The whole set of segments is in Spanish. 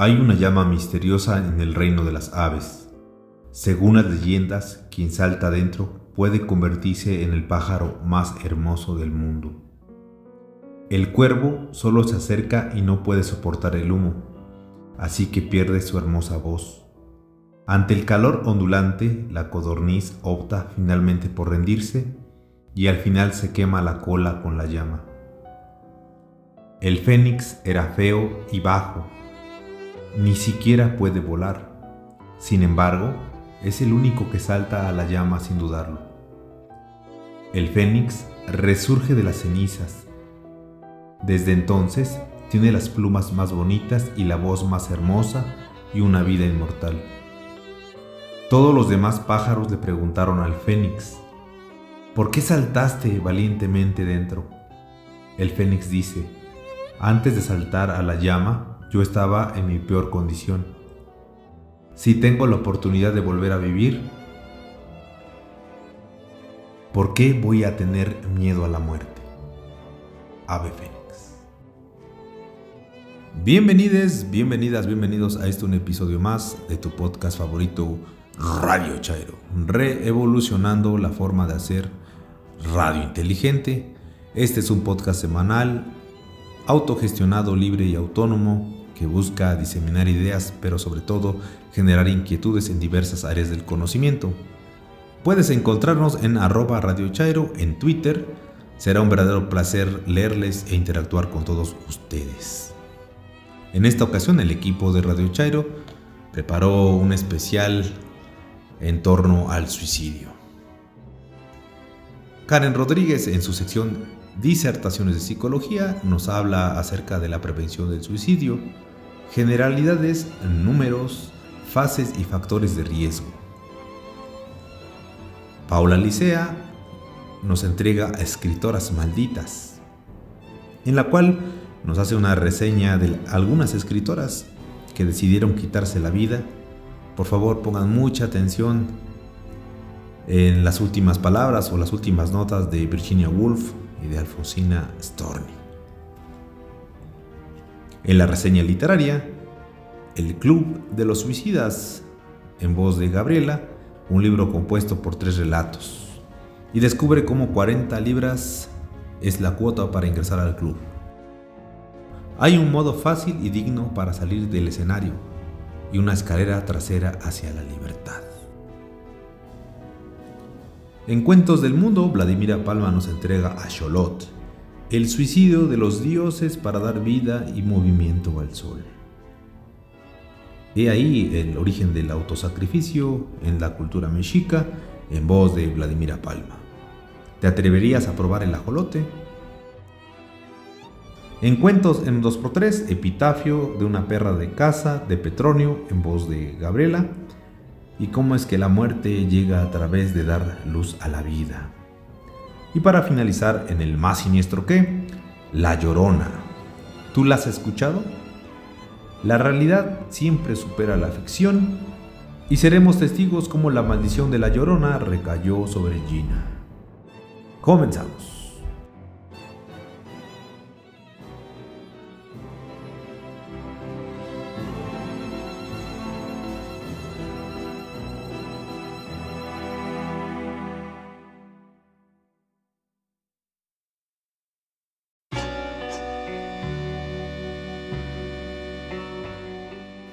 Hay una llama misteriosa en el reino de las aves. Según las leyendas, quien salta dentro puede convertirse en el pájaro más hermoso del mundo. El cuervo solo se acerca y no puede soportar el humo, así que pierde su hermosa voz. Ante el calor ondulante, la codorniz opta finalmente por rendirse y al final se quema la cola con la llama. El fénix era feo y bajo, ni siquiera puede volar. Sin embargo, es el único que salta a la llama sin dudarlo. El fénix resurge de las cenizas. Desde entonces tiene las plumas más bonitas y la voz más hermosa y una vida inmortal. Todos los demás pájaros le preguntaron al fénix, ¿por qué saltaste valientemente dentro? El fénix dice, antes de saltar a la llama, yo estaba en mi peor condición. Si tengo la oportunidad de volver a vivir, ¿por qué voy a tener miedo a la muerte? Ave Fénix. Bienvenidos, bienvenidas, bienvenidos a este un episodio más de tu podcast favorito, Radio Chairo, reevolucionando la forma de hacer radio inteligente. Este es un podcast semanal, autogestionado, libre y autónomo que busca diseminar ideas, pero sobre todo generar inquietudes en diversas áreas del conocimiento. Puedes encontrarnos en arroba Radio Chairo en Twitter. Será un verdadero placer leerles e interactuar con todos ustedes. En esta ocasión el equipo de Radio Chairo preparó un especial en torno al suicidio. Karen Rodríguez en su sección Disertaciones de Psicología nos habla acerca de la prevención del suicidio, generalidades, números, fases y factores de riesgo. Paula Licea nos entrega Escritoras Malditas, en la cual nos hace una reseña de algunas escritoras que decidieron quitarse la vida. Por favor, pongan mucha atención en las últimas palabras o las últimas notas de Virginia Woolf y de Alfonsina Storni. En la reseña literaria, El Club de los Suicidas, en voz de Gabriela, un libro compuesto por tres relatos, y descubre cómo 40 libras es la cuota para ingresar al club. Hay un modo fácil y digno para salir del escenario y una escalera trasera hacia la libertad. En Cuentos del Mundo, Vladimira Palma nos entrega a Cholot, el suicidio de los dioses para dar vida y movimiento al sol. He ahí el origen del autosacrificio en la cultura mexica en voz de Vladimira Palma. ¿Te atreverías a probar el ajolote? En cuentos en 2x3, Epitafio de una perra de casa de Petronio en voz de Gabriela. Y cómo es que la muerte llega a través de dar luz a la vida. Y para finalizar, en el más siniestro que, La Llorona. ¿Tú la has escuchado? La realidad siempre supera la ficción y seremos testigos como la maldición de la Llorona recayó sobre Gina. Comenzamos.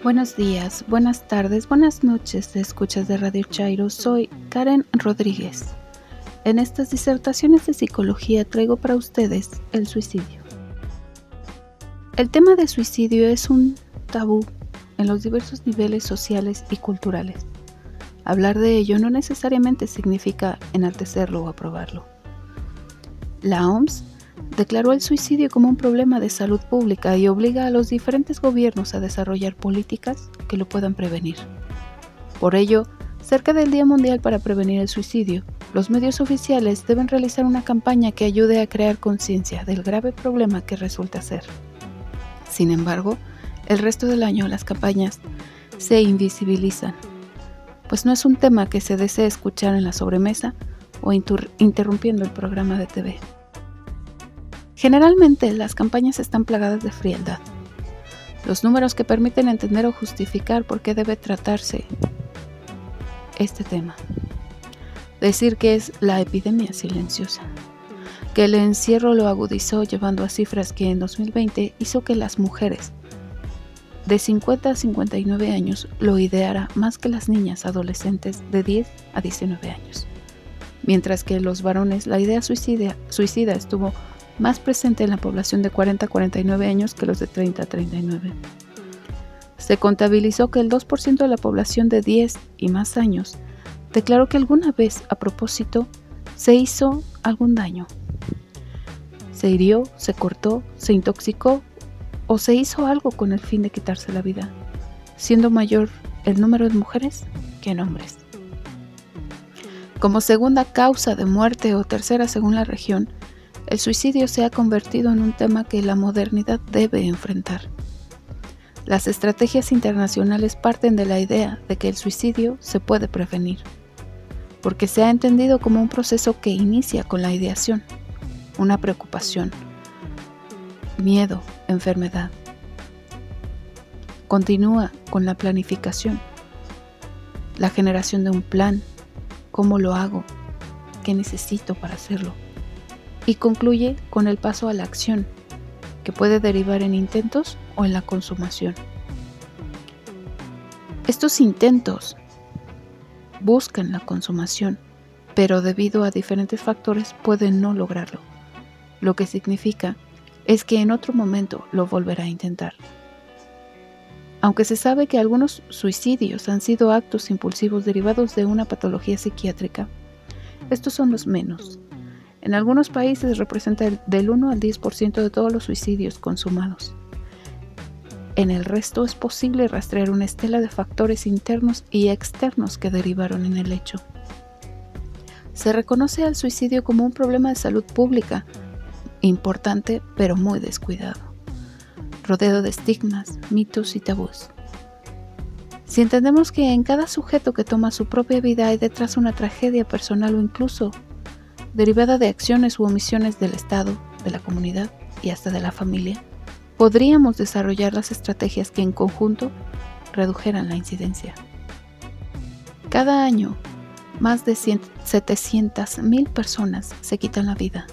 Buenos días, buenas tardes, buenas noches, escuchas de Radio Chairo. Soy Karen Rodríguez. En estas disertaciones de psicología traigo para ustedes el suicidio. El tema del suicidio es un tabú en los diversos niveles sociales y culturales. Hablar de ello no necesariamente significa enaltecerlo o aprobarlo. La OMS declaró el suicidio como un problema de salud pública y obliga a los diferentes gobiernos a desarrollar políticas que lo puedan prevenir. Por ello, cerca del Día Mundial para Prevenir el Suicidio, los medios oficiales deben realizar una campaña que ayude a crear conciencia del grave problema que resulta ser. Sin embargo, el resto del año las campañas se invisibilizan, pues no es un tema que se desee escuchar en la sobremesa o interrumpiendo el programa de TV. Generalmente las campañas están plagadas de frialdad. los números que permiten entender o justificar por qué debe tratarse este tema. Decir que es la epidemia silenciosa, que el encierro lo agudizó llevando a cifras que en 2020 hizo que las mujeres de 50 a 59 años lo ideara más que las niñas adolescentes de 10 a 19 años. Mientras que los varones la idea suicida, suicida estuvo más presente en la población de 40 a 49 años que los de 30 a 39. Se contabilizó que el 2% de la población de 10 y más años declaró que alguna vez a propósito se hizo algún daño. Se hirió, se cortó, se intoxicó o se hizo algo con el fin de quitarse la vida, siendo mayor el número de mujeres que en hombres. Como segunda causa de muerte o tercera según la región, el suicidio se ha convertido en un tema que la modernidad debe enfrentar. Las estrategias internacionales parten de la idea de que el suicidio se puede prevenir, porque se ha entendido como un proceso que inicia con la ideación, una preocupación, miedo, enfermedad. Continúa con la planificación, la generación de un plan, cómo lo hago, qué necesito para hacerlo y concluye con el paso a la acción, que puede derivar en intentos o en la consumación. Estos intentos buscan la consumación, pero debido a diferentes factores pueden no lograrlo, lo que significa es que en otro momento lo volverá a intentar. Aunque se sabe que algunos suicidios han sido actos impulsivos derivados de una patología psiquiátrica, estos son los menos, en algunos países representa del 1 al 10% de todos los suicidios consumados. En el resto es posible rastrear una estela de factores internos y externos que derivaron en el hecho. Se reconoce al suicidio como un problema de salud pública, importante pero muy descuidado, rodeado de estigmas, mitos y tabús. Si entendemos que en cada sujeto que toma su propia vida hay detrás una tragedia personal o incluso derivada de acciones u omisiones del Estado, de la comunidad y hasta de la familia, podríamos desarrollar las estrategias que en conjunto redujeran la incidencia. Cada año, más de 700.000 personas se quitan la vida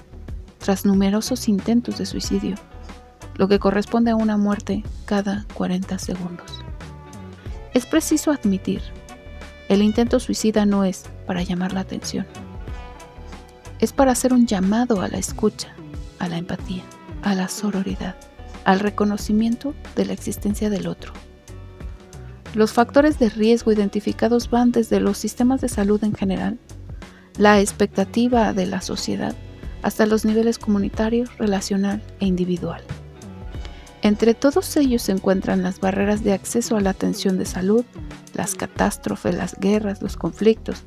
tras numerosos intentos de suicidio, lo que corresponde a una muerte cada 40 segundos. Es preciso admitir, el intento suicida no es para llamar la atención es para hacer un llamado a la escucha, a la empatía, a la sororidad, al reconocimiento de la existencia del otro. Los factores de riesgo identificados van desde los sistemas de salud en general, la expectativa de la sociedad, hasta los niveles comunitario, relacional e individual. Entre todos ellos se encuentran las barreras de acceso a la atención de salud, las catástrofes, las guerras, los conflictos,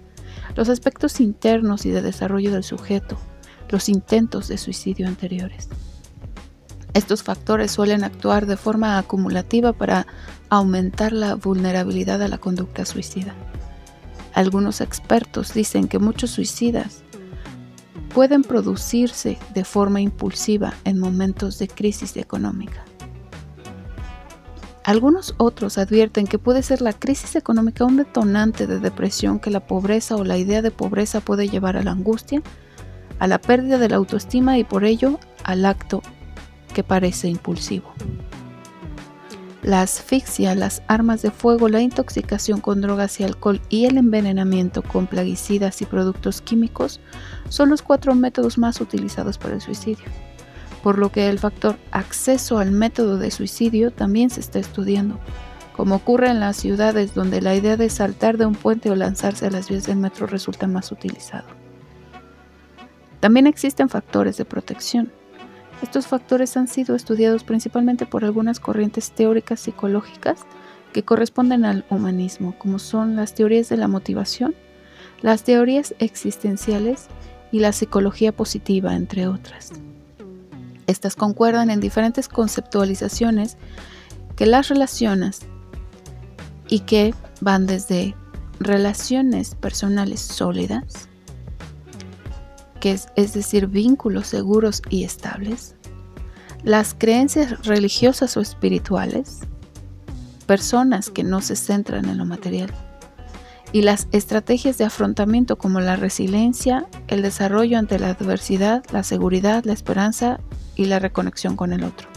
los aspectos internos y de desarrollo del sujeto, los intentos de suicidio anteriores. Estos factores suelen actuar de forma acumulativa para aumentar la vulnerabilidad a la conducta suicida. Algunos expertos dicen que muchos suicidas pueden producirse de forma impulsiva en momentos de crisis económica. Algunos otros advierten que puede ser la crisis económica un detonante de depresión que la pobreza o la idea de pobreza puede llevar a la angustia, a la pérdida de la autoestima y por ello al acto que parece impulsivo. La asfixia, las armas de fuego, la intoxicación con drogas y alcohol y el envenenamiento con plaguicidas y productos químicos son los cuatro métodos más utilizados para el suicidio por lo que el factor acceso al método de suicidio también se está estudiando, como ocurre en las ciudades donde la idea de saltar de un puente o lanzarse a las vías del metro resulta más utilizado. También existen factores de protección. Estos factores han sido estudiados principalmente por algunas corrientes teóricas psicológicas que corresponden al humanismo, como son las teorías de la motivación, las teorías existenciales y la psicología positiva, entre otras. Estas concuerdan en diferentes conceptualizaciones que las relacionas y que van desde relaciones personales sólidas, que es, es decir, vínculos seguros y estables, las creencias religiosas o espirituales, personas que no se centran en lo material. Y las estrategias de afrontamiento como la resiliencia, el desarrollo ante la adversidad, la seguridad, la esperanza y la reconexión con el otro.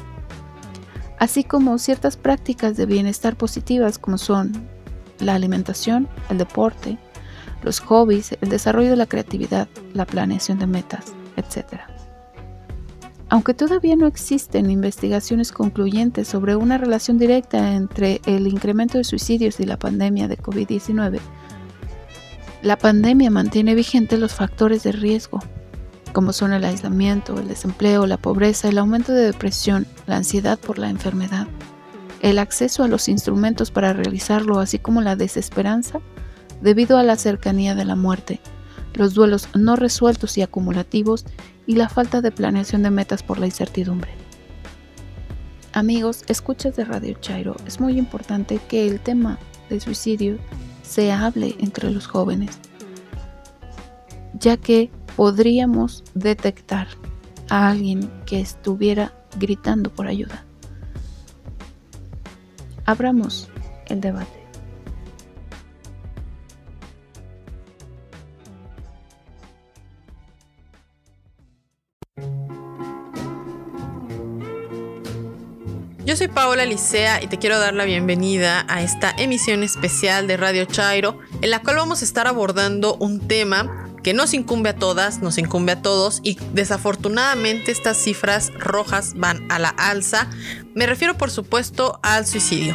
Así como ciertas prácticas de bienestar positivas como son la alimentación, el deporte, los hobbies, el desarrollo de la creatividad, la planeación de metas, etc. Aunque todavía no existen investigaciones concluyentes sobre una relación directa entre el incremento de suicidios y la pandemia de COVID-19, la pandemia mantiene vigentes los factores de riesgo, como son el aislamiento, el desempleo, la pobreza, el aumento de depresión, la ansiedad por la enfermedad, el acceso a los instrumentos para realizarlo, así como la desesperanza debido a la cercanía de la muerte, los duelos no resueltos y acumulativos y la falta de planeación de metas por la incertidumbre. Amigos, escuchas de Radio Chairo, es muy importante que el tema del suicidio se hable entre los jóvenes, ya que podríamos detectar a alguien que estuviera gritando por ayuda. Abramos el debate. Yo soy Paola Licea y te quiero dar la bienvenida a esta emisión especial de Radio Chairo, en la cual vamos a estar abordando un tema que nos incumbe a todas, nos incumbe a todos y desafortunadamente estas cifras rojas van a la alza. Me refiero por supuesto al suicidio.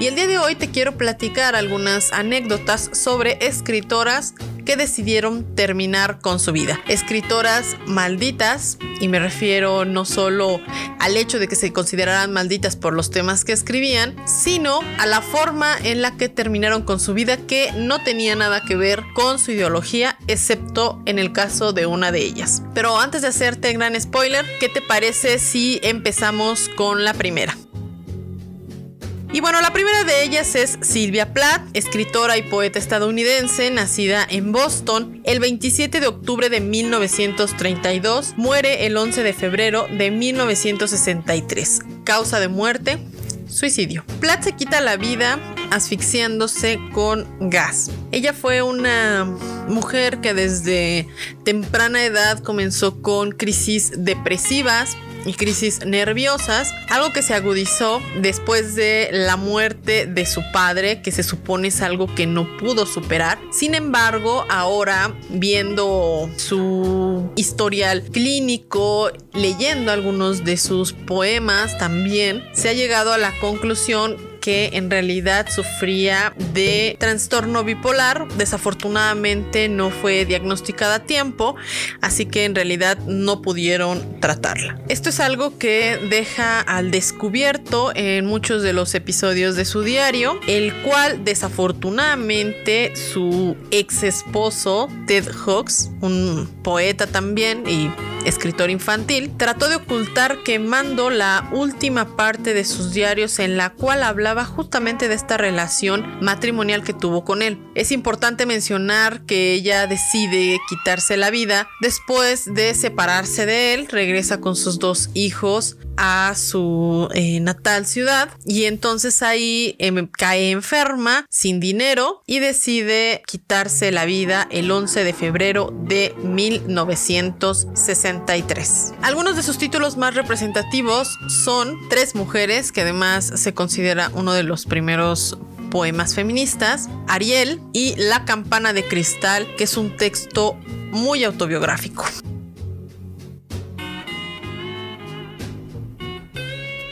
Y el día de hoy te quiero platicar algunas anécdotas sobre escritoras que decidieron terminar con su vida. Escritoras malditas, y me refiero no solo al hecho de que se consideraran malditas por los temas que escribían, sino a la forma en la que terminaron con su vida que no tenía nada que ver con su ideología, excepto en el caso de una de ellas. Pero antes de hacerte gran spoiler, ¿qué te parece si empezamos con la primera? Y bueno, la primera de ellas es Sylvia Plath, escritora y poeta estadounidense, nacida en Boston el 27 de octubre de 1932, muere el 11 de febrero de 1963. Causa de muerte, suicidio. Plath se quita la vida asfixiándose con gas. Ella fue una mujer que desde temprana edad comenzó con crisis depresivas, y crisis nerviosas, algo que se agudizó después de la muerte de su padre, que se supone es algo que no pudo superar. Sin embargo, ahora viendo su historial clínico, leyendo algunos de sus poemas también, se ha llegado a la conclusión que en realidad sufría de trastorno bipolar. Desafortunadamente no fue diagnosticada a tiempo, así que en realidad no pudieron tratarla. Esto es algo que deja al descubierto en muchos de los episodios de su diario, el cual desafortunadamente su ex esposo Ted Hawks, un poeta también y escritor infantil, trató de ocultar quemando la última parte de sus diarios en la cual hablaba justamente de esta relación matrimonial que tuvo con él. Es importante mencionar que ella decide quitarse la vida después de separarse de él, regresa con sus dos hijos a su eh, natal ciudad y entonces ahí em, cae enferma sin dinero y decide quitarse la vida el 11 de febrero de 1963. Algunos de sus títulos más representativos son Tres mujeres, que además se considera uno de los primeros poemas feministas, Ariel y La campana de cristal, que es un texto muy autobiográfico.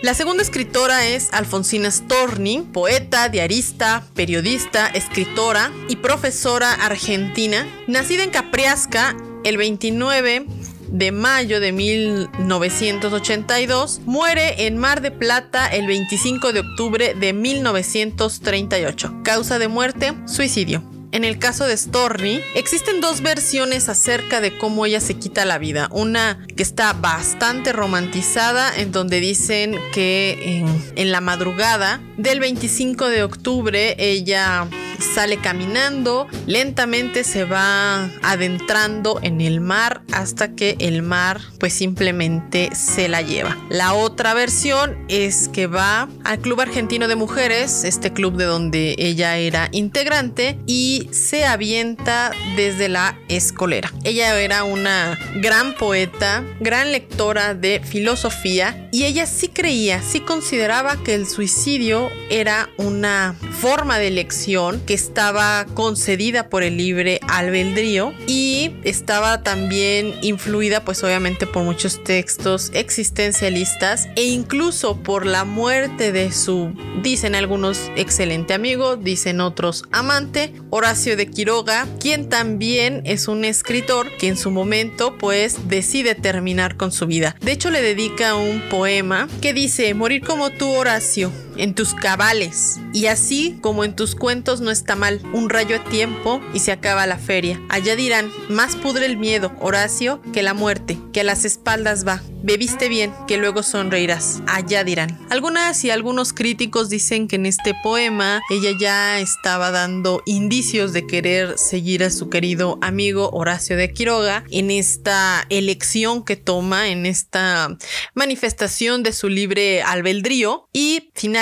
La segunda escritora es Alfonsina Storni, poeta, diarista, periodista, escritora y profesora argentina, nacida en Capriasca el 29 de mayo de 1982, muere en Mar de Plata el 25 de octubre de 1938. Causa de muerte, suicidio. En el caso de Storny, existen dos versiones acerca de cómo ella se quita la vida. Una que está bastante romantizada, en donde dicen que en, la madrugada del 25 de octubre ella sale caminando, lentamente se va adentrando en el mar hasta que el mar pues simplemente se la lleva. La otra versión es que va al Club Argentino de Mujeres, este club de donde ella era integrante, y se avienta desde la escolera. Ella era una gran poeta, gran lectora de filosofía y ella sí creía, sí consideraba que el suicidio era una forma de elección estaba concedida por el libre albedrío y estaba también influida pues obviamente por muchos textos existencialistas e incluso por la muerte de su, dicen algunos, excelente amigo, dicen otros amante, Horacio de Quiroga, quien también es un escritor que en su momento pues decide terminar con su vida. De hecho le dedica un poema que dice, morir como tú Horacio, en tus cabales. Y así como en tus cuentos no está mal, un rayo a tiempo y se acaba la feria. Allá dirán, más pudre el miedo, Horacio, que la muerte, que a las espaldas va. Bebiste bien, que luego sonreirás. Allá dirán. Algunas y algunos críticos dicen que en este poema ella ya estaba dando indicios de querer seguir a su querido amigo Horacio de Quiroga en esta elección que toma, en esta manifestación de su libre albedrío y finalmente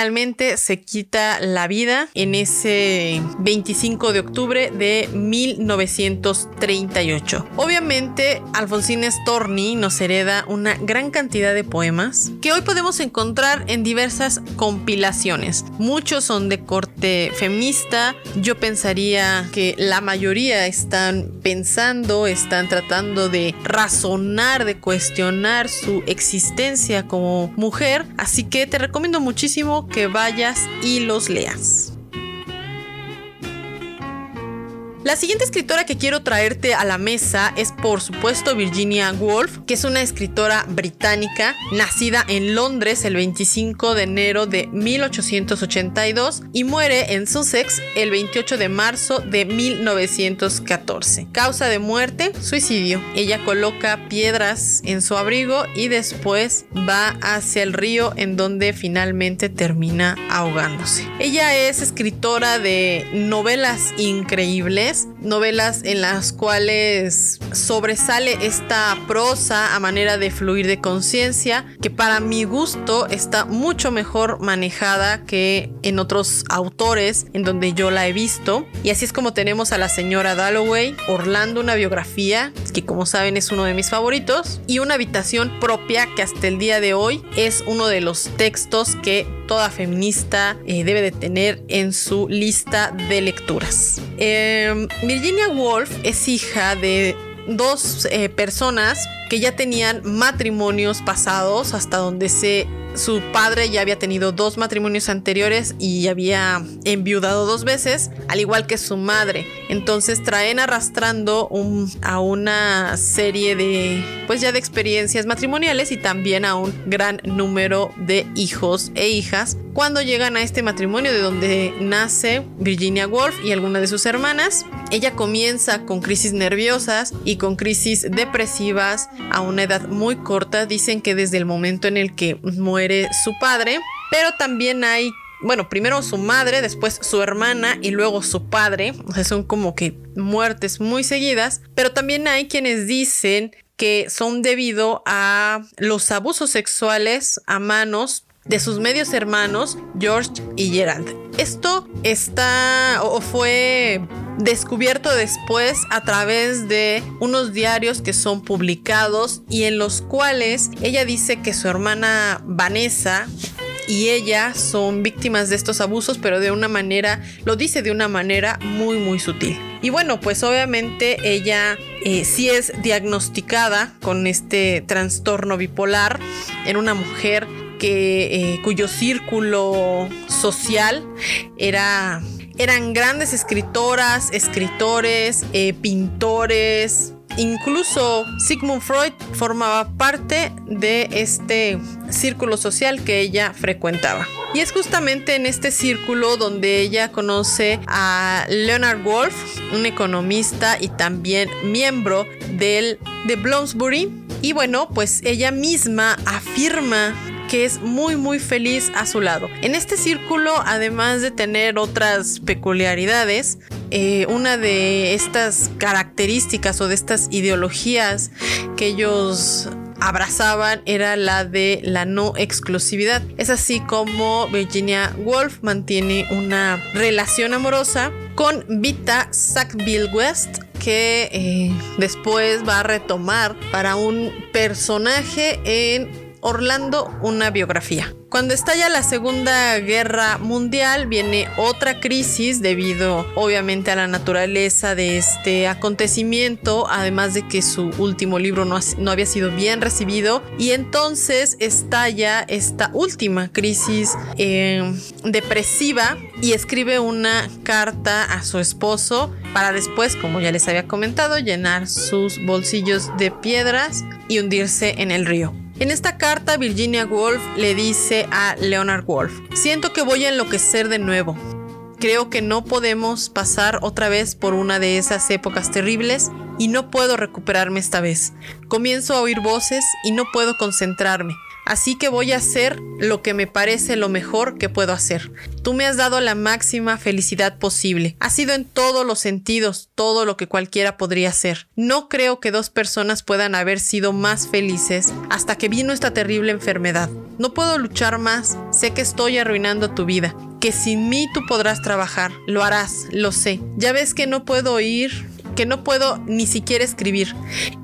se quita la vida en ese 25 de octubre de 1938. Obviamente, Alfonsín Storni nos hereda una gran cantidad de poemas que hoy podemos encontrar en diversas compilaciones. Muchos son de corte feminista. Yo pensaría que la mayoría están pensando, están tratando de razonar, de cuestionar su existencia como mujer. Así que te recomiendo muchísimo que vayas y los leas. La siguiente escritora que quiero traerte a la mesa es por supuesto Virginia Woolf, que es una escritora británica nacida en Londres el 25 de enero de 1882 y muere en Sussex el 28 de marzo de 1914. Causa de muerte, suicidio. Ella coloca piedras en su abrigo y después va hacia el río en donde finalmente termina ahogándose. Ella es escritora de novelas increíbles novelas en las cuales sobresale esta prosa a manera de fluir de conciencia, que para mi gusto está mucho mejor manejada que en otros autores en donde yo la he visto. Y así es como tenemos a la señora Dalloway, Orlando, una biografía, que como saben es uno de mis favoritos, y una habitación propia que hasta el día de hoy es uno de los textos que toda feminista eh, debe de tener en su lista de lecturas. Eh, Virginia Woolf es hija de dos eh, personas que ya tenían matrimonios pasados hasta donde se su padre ya había tenido dos matrimonios anteriores y había enviudado dos veces, al igual que su madre. Entonces traen arrastrando a una serie de, pues ya de experiencias matrimoniales y también a un gran número de hijos e hijas. Cuando llegan a este matrimonio de donde nace Virginia Woolf y alguna de sus hermanas, ella comienza con crisis nerviosas y con crisis depresivas a una edad muy corta. Dicen que desde el momento en el que muere su padre, pero también hay bueno, primero su madre, después su hermana y luego su padre. O sea, son como que muertes muy seguidas. Pero también hay quienes dicen que son debido a los abusos sexuales a manos de sus medios hermanos George y Gerald. Esto está o fue descubierto después a través de unos diarios que son publicados y en los cuales ella dice que su hermana Vanessa y ella son víctimas de estos abusos, pero de una manera, lo dice de una manera muy, muy sutil. Y bueno, pues obviamente ella eh, sí es diagnosticada con este trastorno bipolar en una mujer que, eh, cuyo círculo social era eran grandes escritoras, escritores, eh, pintores. Incluso Sigmund Freud formaba parte de este círculo social que ella frecuentaba. Y es justamente en este círculo donde ella conoce a Leonard Wolf, un economista y también miembro del, de Bloomsbury. Y bueno, pues ella misma afirma que es muy muy feliz a su lado. En este círculo, además de tener otras peculiaridades, eh, una de estas características o de estas ideologías que ellos abrazaban era la de la no exclusividad. Es así como Virginia Woolf mantiene una relación amorosa con Vita Sackville West que eh, después va a retomar para un personaje en Orlando una biografía. Cuando estalla la Segunda Guerra Mundial viene otra crisis debido obviamente a la naturaleza de este acontecimiento, además de que su último libro no, había sido bien recibido y entonces estalla esta última crisis eh, depresiva y escribe una carta a su esposo para después, como ya les había comentado, llenar sus bolsillos de piedras y hundirse en el río. En esta carta, Virginia Woolf le dice a Leonard Woolf, siento que voy a enloquecer de nuevo. Creo que no podemos pasar otra vez por una de esas épocas terribles y no puedo recuperarme esta vez. Comienzo a oír voces y no puedo concentrarme. Así que voy a hacer lo que me parece lo mejor que puedo hacer. Tú me has dado la máxima felicidad posible. Ha sido en todos los sentidos todo lo que cualquiera podría hacer. No creo que dos personas puedan haber sido más felices hasta que vino esta terrible enfermedad. No puedo luchar más. Sé que estoy arruinando tu vida. Que sin mí tú podrás trabajar. Lo harás, lo sé. Ya ves que no puedo ir que no puedo ni siquiera escribir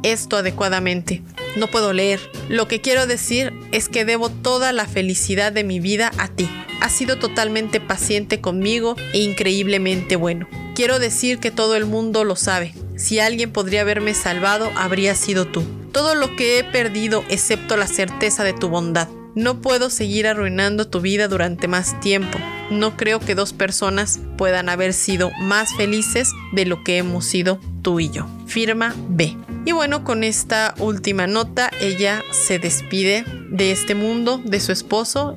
esto adecuadamente. No puedo leer. Lo que quiero decir es que debo toda la felicidad de mi vida a ti. Has sido totalmente paciente conmigo e increíblemente bueno. Quiero decir que todo el mundo lo sabe. Si alguien podría haberme salvado, habría sido tú. Todo lo que he perdido, excepto la certeza de tu bondad. No puedo seguir arruinando tu vida durante más tiempo. No creo que dos personas puedan haber sido más felices de lo que hemos sido y yo. Firma B. Y bueno, con esta última nota, ella se despide de este mundo, de su esposo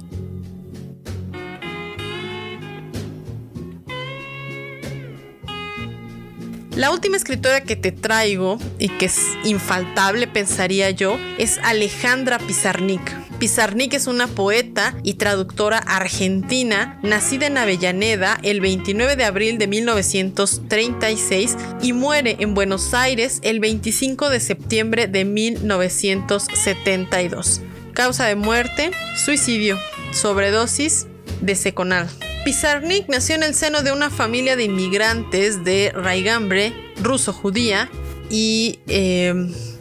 La última escritora que te traigo y que es infaltable, pensaría yo, es Alejandra Pizarnik. Pizarnik es una poeta y traductora argentina, nacida en Avellaneda el 29 de abril de 1936 y muere en Buenos Aires el 25 de septiembre de 1972. Causa de muerte, suicidio, sobredosis de seconal. Pizarnik nació en el seno de una familia de inmigrantes de raigambre ruso-judía y eh,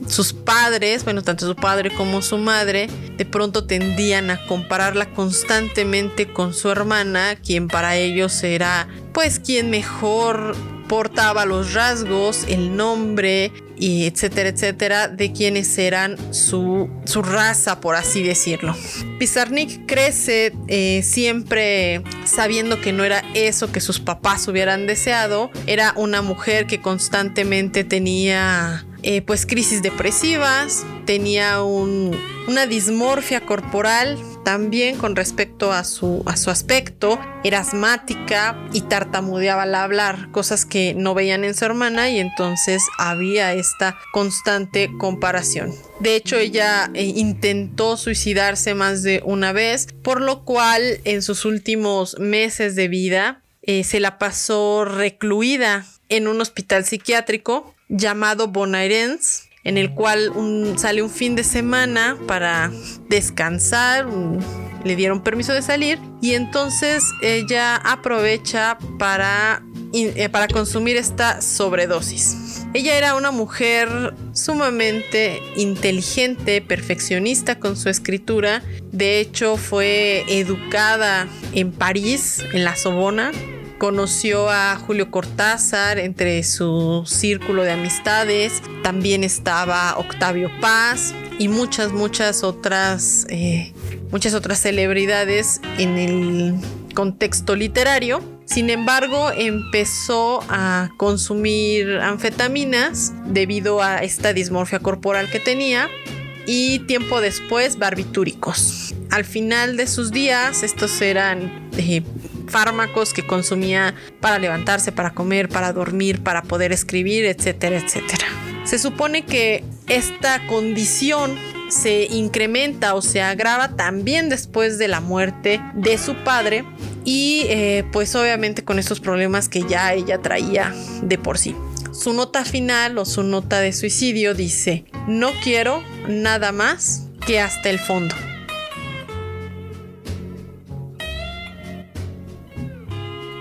sus padres, bueno, tanto su padre como su madre, de pronto tendían a compararla constantemente con su hermana, quien para ellos era pues quien mejor portaba los rasgos, el nombre y etcétera, etcétera, de quienes eran su, su raza, por así decirlo. Pizarnik crece eh, siempre sabiendo que no era eso que sus papás hubieran deseado. Era una mujer que constantemente tenía eh, pues crisis depresivas, tenía una dismorfia corporal también con respecto a su, a su aspecto, era asmática y tartamudeaba al hablar, cosas que no veían en su hermana y entonces había esta constante comparación. De hecho, ella eh, intentó suicidarse más de una vez, por lo cual en sus últimos meses de vida eh, se la pasó recluida en un hospital psiquiátrico llamado Bonairens en el cual sale un fin de semana para descansar, le dieron permiso de salir y entonces ella aprovecha para, eh, para consumir esta sobredosis. Ella era una mujer sumamente inteligente, perfeccionista con su escritura. De hecho, fue educada en París, en la Sorbona, Conoció a Julio Cortázar entre su círculo de amistades. También estaba Octavio Paz y muchas, muchas otras, eh, muchas otras celebridades en el contexto literario. Sin embargo, empezó a consumir anfetaminas debido a esta dismorfia corporal que tenía y tiempo después barbitúricos. Al final de sus días, estos eran eh, fármacos que consumía para levantarse, para comer, para dormir, para poder escribir, etcétera, etcétera. Se supone que esta condición se incrementa o se agrava también después de la muerte de su padre y eh, pues obviamente con estos problemas que ya ella traía de por sí. Su nota final o su nota de suicidio dice, no quiero nada más que hasta el fondo.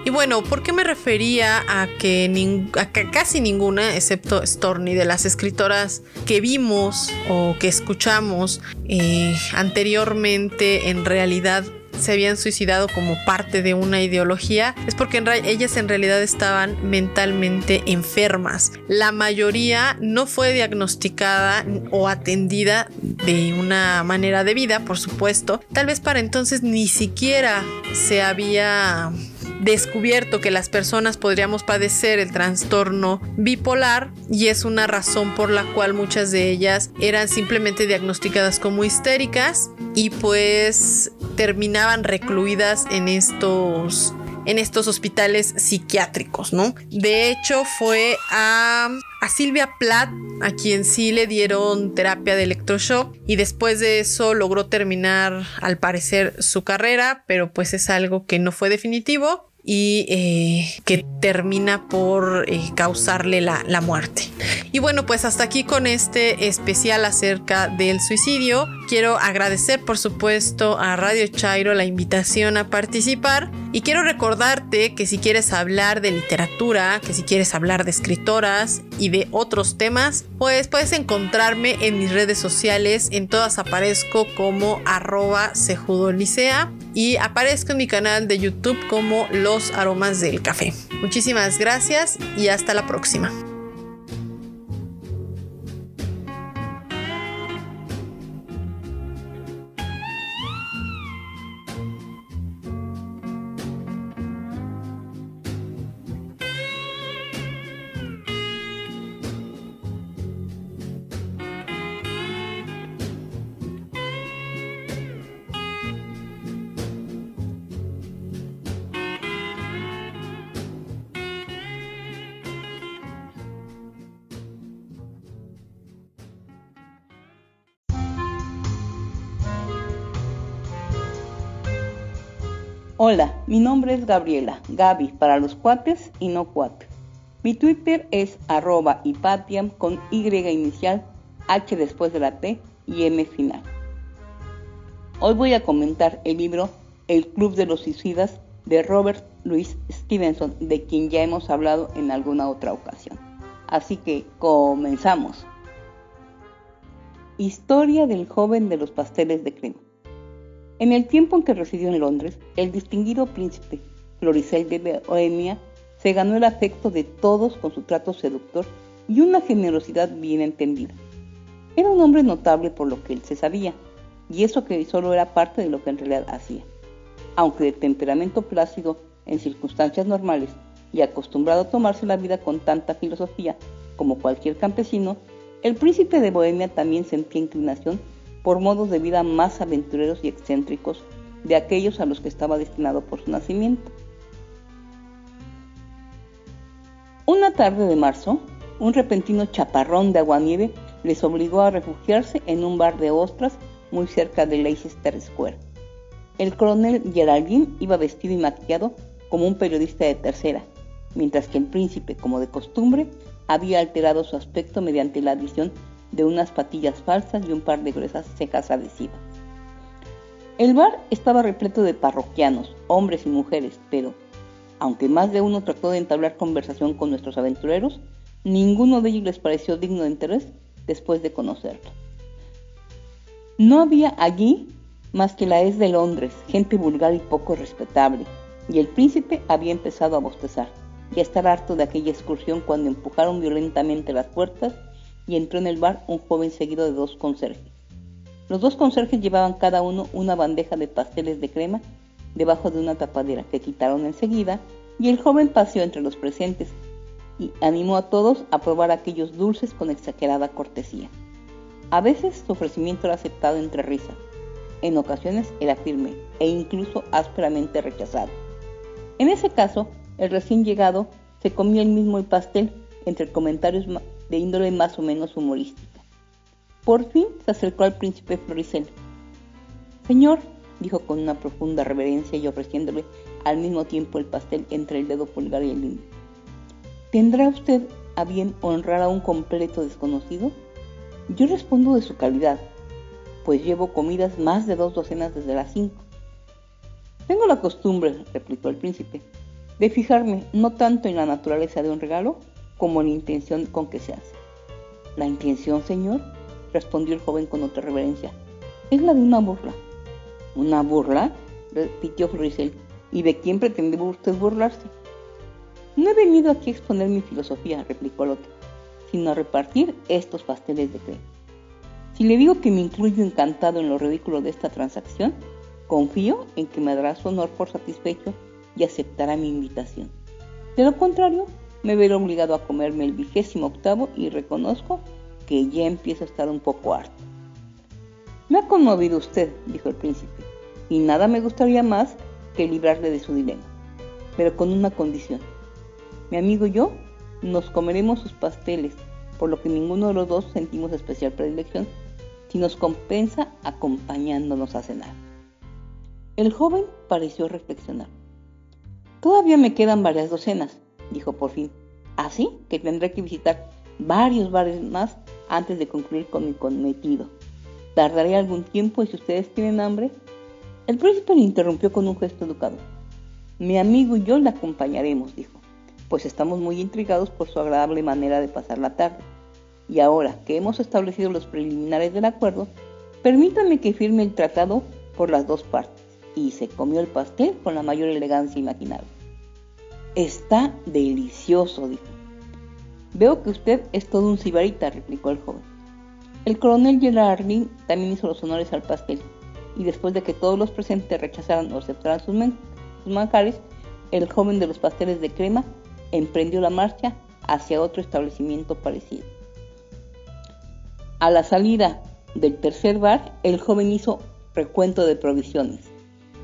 Y bueno, ¿por qué me refería a que, casi ninguna, excepto Storni, de las escritoras que vimos o que escuchamos eh, anteriormente en realidad se habían suicidado como parte de una ideología es porque ellas en realidad estaban mentalmente enfermas. La mayoría no fue diagnosticada o atendida de una manera debida, por supuesto. Tal vez para entonces ni siquiera se había descubierto que las personas podríamos padecer el trastorno bipolar y es una razón por la cual muchas de ellas eran simplemente diagnosticadas como histéricas y pues terminaban recluidas en estos en estos hospitales psiquiátricos, ¿no? De hecho, fue a, a, Silvia Plath a quien sí le dieron terapia de electroshock y después de eso logró terminar, al parecer, su carrera, pero pues es algo que no fue definitivo y eh, que termina por eh, causarle la, la, muerte. Y bueno, pues hasta aquí con este especial acerca del suicidio. Quiero agradecer por supuesto a Radio Chairo la invitación a participar y quiero recordarte que si quieres hablar de literatura, que si quieres hablar de escritoras y de otros temas, pues puedes encontrarme en mis redes sociales. En todas aparezco como arroba sejudolicea y aparezco en mi canal de YouTube como Los Aromas del Café. Muchísimas gracias y hasta la próxima. Hola, mi nombre es Gabriela, Gaby para los cuates y no cuates. Mi Twitter es arroba hipatiam con Y inicial, H después de la T y M final. Hoy voy a comentar el libro El Club de los Suicidas de Robert Louis Stevenson, de quien ya hemos hablado en alguna otra ocasión. Así que comenzamos. Historia del joven de los pasteles de crema. En el tiempo en que residió en Londres, el distinguido príncipe Floricel de Bohemia se ganó el afecto de todos con su trato seductor y una generosidad bien entendida. Era un hombre notable por lo que él se sabía, y eso que solo era parte de lo que en realidad hacía. Aunque de temperamento plácido en circunstancias normales y acostumbrado a tomarse la vida con tanta filosofía como cualquier campesino, el príncipe de Bohemia también sentía inclinación por modos de vida más aventureros y excéntricos de aquellos a los que estaba destinado por su nacimiento. Una tarde de marzo, un repentino chaparrón de aguanieve les obligó a refugiarse en un bar de ostras muy cerca de Leicester Square. El coronel Geraldine iba vestido y maquillado como un periodista de tercera, mientras que el príncipe, como de costumbre, había alterado su aspecto mediante la adición de unas patillas falsas y un par de gruesas cejas adhesivas. El bar estaba repleto de parroquianos, hombres y mujeres, pero, aunque más de uno trató de entablar conversación con nuestros aventureros, ninguno de ellos les pareció digno de interés después de conocerlo. No había allí más que la es de Londres, gente vulgar y poco respetable, y el príncipe había empezado a bostezar y a estar harto de aquella excursión cuando empujaron violentamente las puertas y entró en el bar un joven seguido de dos conserjes. Los dos conserjes llevaban cada uno una bandeja de pasteles de crema debajo de una tapadera que quitaron enseguida y el joven paseó entre los presentes y animó a todos a probar aquellos dulces con exagerada cortesía. A veces su ofrecimiento era aceptado entre risas, en ocasiones era firme e incluso ásperamente rechazado. En ese caso, el recién llegado se comió el mismo el pastel entre comentarios de índole más o menos humorística. Por fin se acercó al príncipe Floricel. Señor, dijo con una profunda reverencia y ofreciéndole al mismo tiempo el pastel entre el dedo pulgar y el índice. ¿Tendrá usted a bien honrar a un completo desconocido? Yo respondo de su calidad, pues llevo comidas más de dos docenas desde las cinco. Tengo la costumbre, replicó el príncipe, de fijarme no tanto en la naturaleza de un regalo como la intención con que se hace. La intención, señor, respondió el joven con otra reverencia, es la de una burla. ¿Una burla? repitió Floricel. ¿Y de quién pretende usted burlarse? No he venido aquí a exponer mi filosofía, replicó el otro, sino a repartir estos pasteles de crema. Si le digo que me incluyo encantado en lo ridículo de esta transacción, confío en que me dará su honor por satisfecho y aceptará mi invitación. De lo contrario, me veré obligado a comerme el vigésimo octavo y reconozco que ya empiezo a estar un poco harto. Me ha conmovido usted, dijo el príncipe, y nada me gustaría más que librarle de su dilema, pero con una condición. Mi amigo y yo nos comeremos sus pasteles, por lo que ninguno de los dos sentimos especial predilección, si nos compensa acompañándonos a cenar. El joven pareció reflexionar. Todavía me quedan varias docenas, dijo por fin, así que tendré que visitar varios bares más antes de concluir con mi cometido. Tardaré algún tiempo y si ustedes tienen hambre... El príncipe le interrumpió con un gesto educado. Mi amigo y yo le acompañaremos, dijo, pues estamos muy intrigados por su agradable manera de pasar la tarde. Y ahora que hemos establecido los preliminares del acuerdo, permítanme que firme el tratado por las dos partes. Y se comió el pastel con la mayor elegancia imaginable. Está delicioso, dijo. Veo que usted es todo un sibarita, replicó el joven. El coronel Gerardin también hizo los honores al pastel, y después de que todos los presentes rechazaran o aceptaran sus, manjares, el joven de los pasteles de crema emprendió la marcha hacia otro establecimiento parecido. A la salida del tercer bar, el joven hizo recuento de provisiones.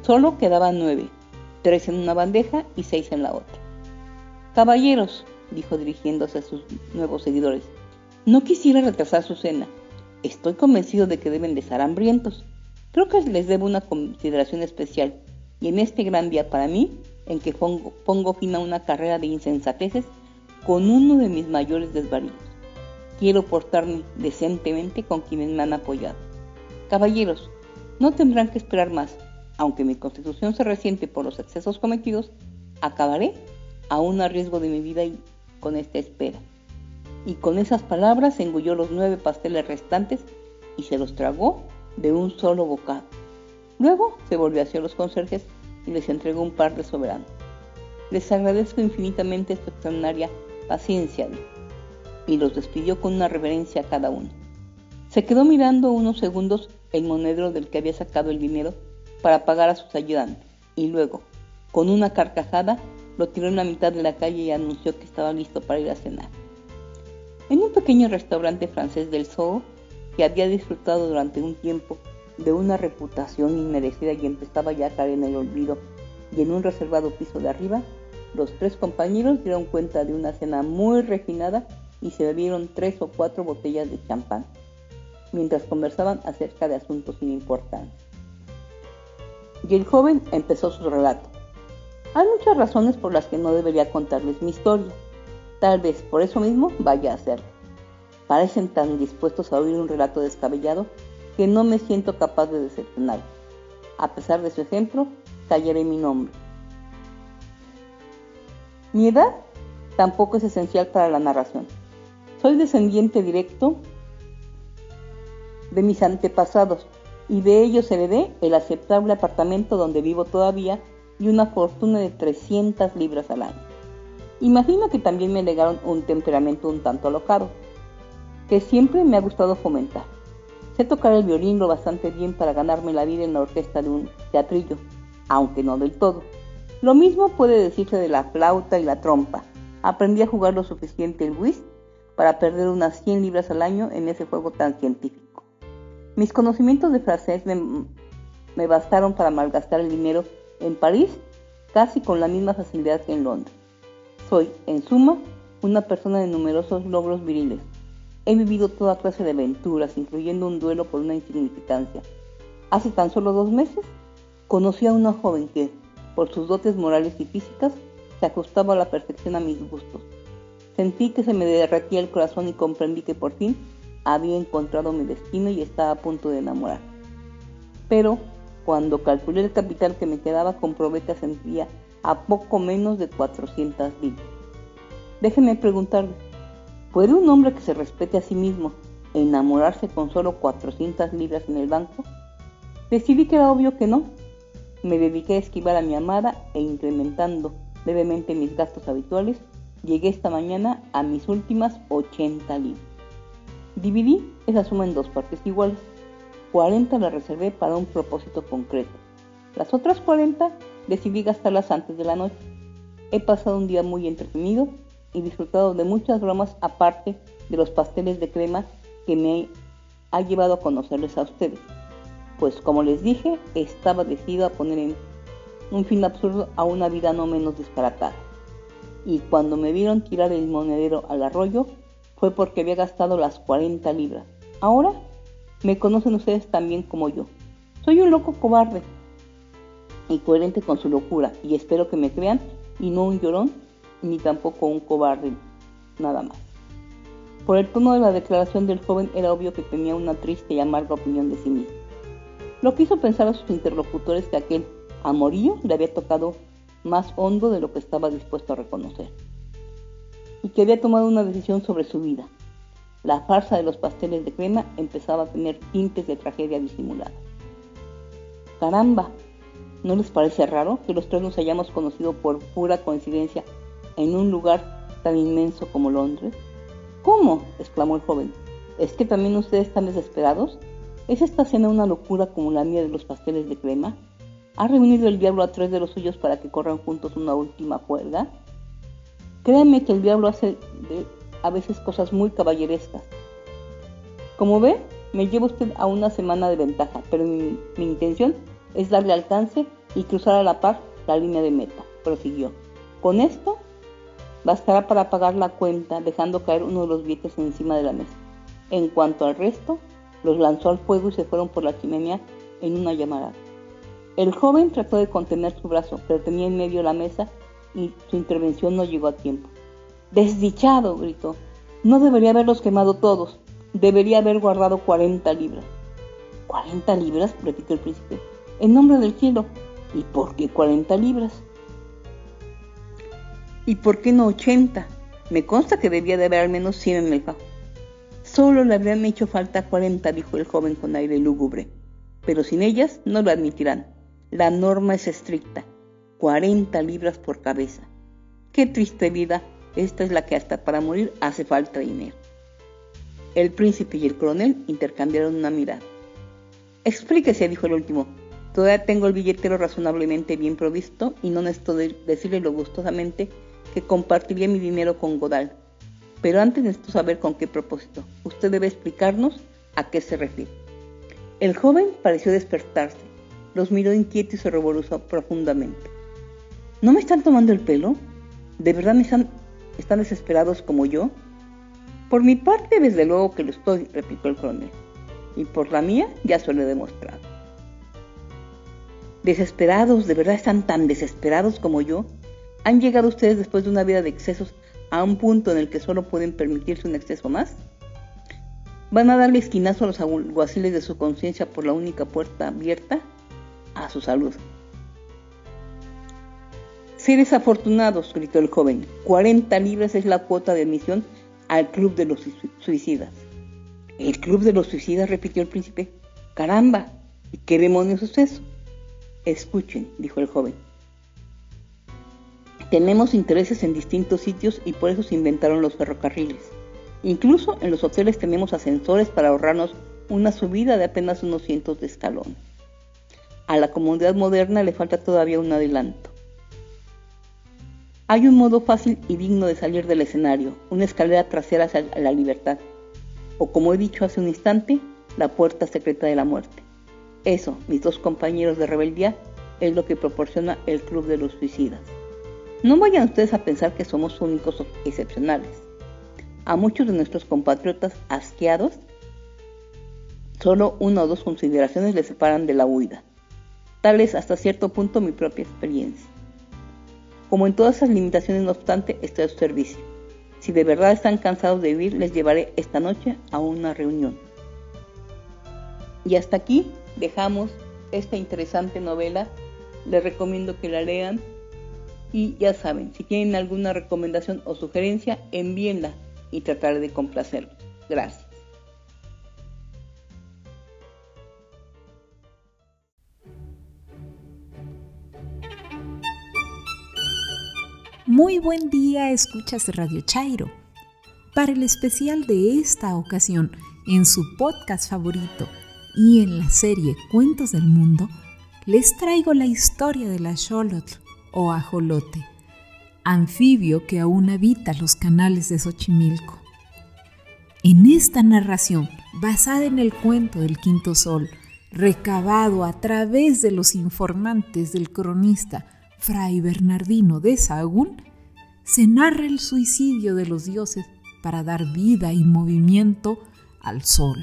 Solo quedaban nueve, tres en una bandeja y seis en la otra. Caballeros, dijo dirigiéndose a sus nuevos seguidores, no quisiera retrasar su cena. Estoy convencido de que deben de estar hambrientos. Creo que les debo una consideración especial, y en este gran día para mí, en que pongo, fin a una carrera de insensateces con uno de mis mayores desvaríos. Quiero portarme decentemente con quienes me han apoyado. Caballeros, no tendrán que esperar más. Aunque mi constitución se resiente por los excesos cometidos, acabaré aún a riesgo de mi vida y con esta espera y con esas palabras engulló los nueve pasteles restantes y se los tragó de un solo bocado. Luego se volvió hacia los conserjes y les entregó un par de soberanos. Les agradezco infinitamente su extraordinaria paciencia, y los despidió con una reverencia a cada uno. Se quedó mirando unos segundos el monedero del que había sacado el dinero para pagar a sus ayudantes, y luego, con una carcajada, lo tiró en la mitad de la calle y anunció que estaba listo para ir a cenar. En un pequeño restaurante francés del Zoo, que había disfrutado durante un tiempo de una reputación inmerecida y empezaba ya a caer en el olvido, y en un reservado piso de arriba, los tres compañeros dieron cuenta de una cena muy refinada y se bebieron tres o cuatro botellas de champán, mientras conversaban acerca de asuntos sin importancia. Y el joven empezó su relato. Hay muchas razones por las que no debería contarles mi historia, Tal vez por eso mismo vaya a hacerlo. Parecen tan dispuestos a oír un relato descabellado que no me siento capaz de decepcionar. A pesar de su ejemplo, callaré mi nombre. Mi edad tampoco es esencial para la narración. Soy descendiente directo de mis antepasados y de ellos heredé el aceptable apartamento donde vivo todavía y una fortuna de 300 libras al año. Imagino que también me legaron un temperamento un tanto alocado, que siempre me ha gustado fomentar. Sé tocar el violín lo bastante bien para ganarme la vida en la orquesta de un teatrillo, aunque no del todo. Lo mismo puede decirse de la flauta y la trompa. Aprendí a jugar lo suficiente el whist para perder unas 100 libras al año en ese juego tan científico. Mis conocimientos de francés me, me bastaron para malgastar el dinero en París casi con la misma facilidad que en Londres. Soy, en suma, una persona de numerosos logros viriles. he vivido toda clase de aventuras, incluyendo un duelo por una insignificancia. Hace tan solo dos meses conocí a una joven que, por sus dotes morales y físicas, se ajustaba a la perfección a mis gustos. Sentí que se me derretía el corazón y comprendí que por fin había encontrado mi destino y estaba a punto de enamorar. Pero cuando calculé el capital que me quedaba, comprobé que ascendía a poco menos de 400 libras. Déjeme preguntarle, ¿puede un hombre que se respete a sí mismo enamorarse con solo 400 libras en el banco? Decidí que era obvio que no. Me dediqué a esquivar a mi amada e incrementando levemente mis gastos habituales, llegué esta mañana a mis últimas 80 libras. Dividí esa suma en dos partes iguales. 40 las reservé para un propósito concreto. Las otras 40 decidí gastarlas antes de la noche. He pasado un día muy entretenido y disfrutado de muchas bromas aparte de los pasteles de crema que me ha llevado a conocerles a ustedes. Pues como les dije, estaba decidido a poner en un fin absurdo a una vida no menos disparatada. Y cuando me vieron tirar el monedero al arroyo, fue porque había gastado las 40 libras. Ahora me conocen ustedes también como yo. Soy un loco cobarde y coherente con su locura, y espero que me crean, y no un llorón, ni tampoco un cobarde, nada más. Por el tono de la declaración del joven era obvio que tenía una triste y amarga opinión de sí mismo. Lo que hizo pensar a sus interlocutores que aquel amorío le había tocado más hondo de lo que estaba dispuesto a reconocer, y que había tomado una decisión sobre su vida. La farsa de los pasteles de crema empezaba a tener tintes de tragedia disimulada. Caramba, ¿no les parece raro que los tres nos hayamos conocido por pura coincidencia en un lugar tan inmenso como Londres? ¿Cómo? exclamó el joven. ¿Es que también ustedes están desesperados? ¿Es esta cena una locura como la mía de los pasteles de crema? ¿Ha reunido el diablo a tres de los suyos para que corran juntos una última cuerda? Créanme que el diablo hace a veces cosas muy caballerescas. Como ve, me lleva usted a una semana de ventaja, pero mi, intención es darle alcance y cruzar a la par la línea de meta, prosiguió. Con esto bastará para pagar la cuenta, dejando caer uno de los billetes encima de la mesa. En cuanto al resto, los lanzó al fuego y se fueron por la chimenea en una llamada. El joven trató de contener su brazo, pero tenía en medio la mesa y su intervención no llegó a tiempo. Desdichado, gritó. No debería haberlos quemado todos. Debería haber guardado 40 libras. ¿40 libras? repitió el príncipe. En nombre del cielo. ¿Y por qué 40 libras? ¿Y por qué no 80? Me consta que debía de haber al menos 100 en el fajo. Solo le habrían hecho falta 40, dijo el joven con aire lúgubre. Pero sin ellas no lo admitirán. La norma es estricta. 40 libras por cabeza. Qué triste vida. Esta es la que hasta para morir hace falta dinero. El príncipe y el coronel intercambiaron una mirada. Explíquese, dijo el último. Todavía tengo el billetero razonablemente bien provisto y no necesito decirle lo gustosamente que compartiría mi dinero con Godal. Pero antes necesito saber con qué propósito. Usted debe explicarnos a qué se refiere. El joven pareció despertarse. Los miró inquieto y se revoluzó profundamente. ¿No me están tomando el pelo? ¿De verdad me están, están desesperados como yo? Por mi parte, desde luego que lo estoy, replicó el coronel. Y por la mía, ya se lo he demostrado desesperados, de verdad están tan desesperados como yo. ¿Han llegado ustedes después de una vida de excesos a un punto en el que solo pueden permitirse un exceso más? ¿Van a darle esquinazo a los alguaciles de su conciencia por la única puerta abierta? A su salud. Seres afortunados, gritó el joven. 40 libras es la cuota de admisión al club de los suicidas. ¿El club de los suicidas? repitió el príncipe. Caramba, ¿y qué demonios es eso? Escuchen, dijo el joven. Tenemos intereses en distintos sitios y por eso se inventaron los ferrocarriles. Incluso en los hoteles tenemos ascensores para ahorrarnos una subida de apenas unos cientos de escalones. A la comunidad moderna le falta todavía un adelanto. Hay un modo fácil y digno de salir del escenario, una escalera trasera hacia la libertad, o como he dicho hace un instante, la puerta secreta de la muerte. Eso, mis dos compañeros de rebeldía, es lo que proporciona el Club de los Suicidas. No vayan ustedes a pensar que somos únicos o excepcionales. A muchos de nuestros compatriotas asqueados, solo una o dos consideraciones les separan de la huida. Tal es hasta cierto punto mi propia experiencia. Como en todas esas limitaciones, no obstante, estoy a su servicio. Si de verdad están cansados de vivir, les llevaré esta noche a una reunión. Y hasta aquí dejamos esta interesante novela. Les recomiendo que la lean. Y ya saben, si tienen alguna recomendación o sugerencia, envíenla y trataré de complacerlos. Gracias. Muy buen día, escuchas Radio Chairo. Para el especial de esta ocasión, en su podcast favorito y en la serie Cuentos del Mundo, les traigo la historia de la Xolotl o ajolote, anfibio que aún habita los canales de Xochimilco. En esta narración, basada en el cuento del Quinto Sol, recabado a través de los informantes del cronista Fray Bernardino de Sahagún, se narra el suicidio de los dioses para dar vida y movimiento al sol.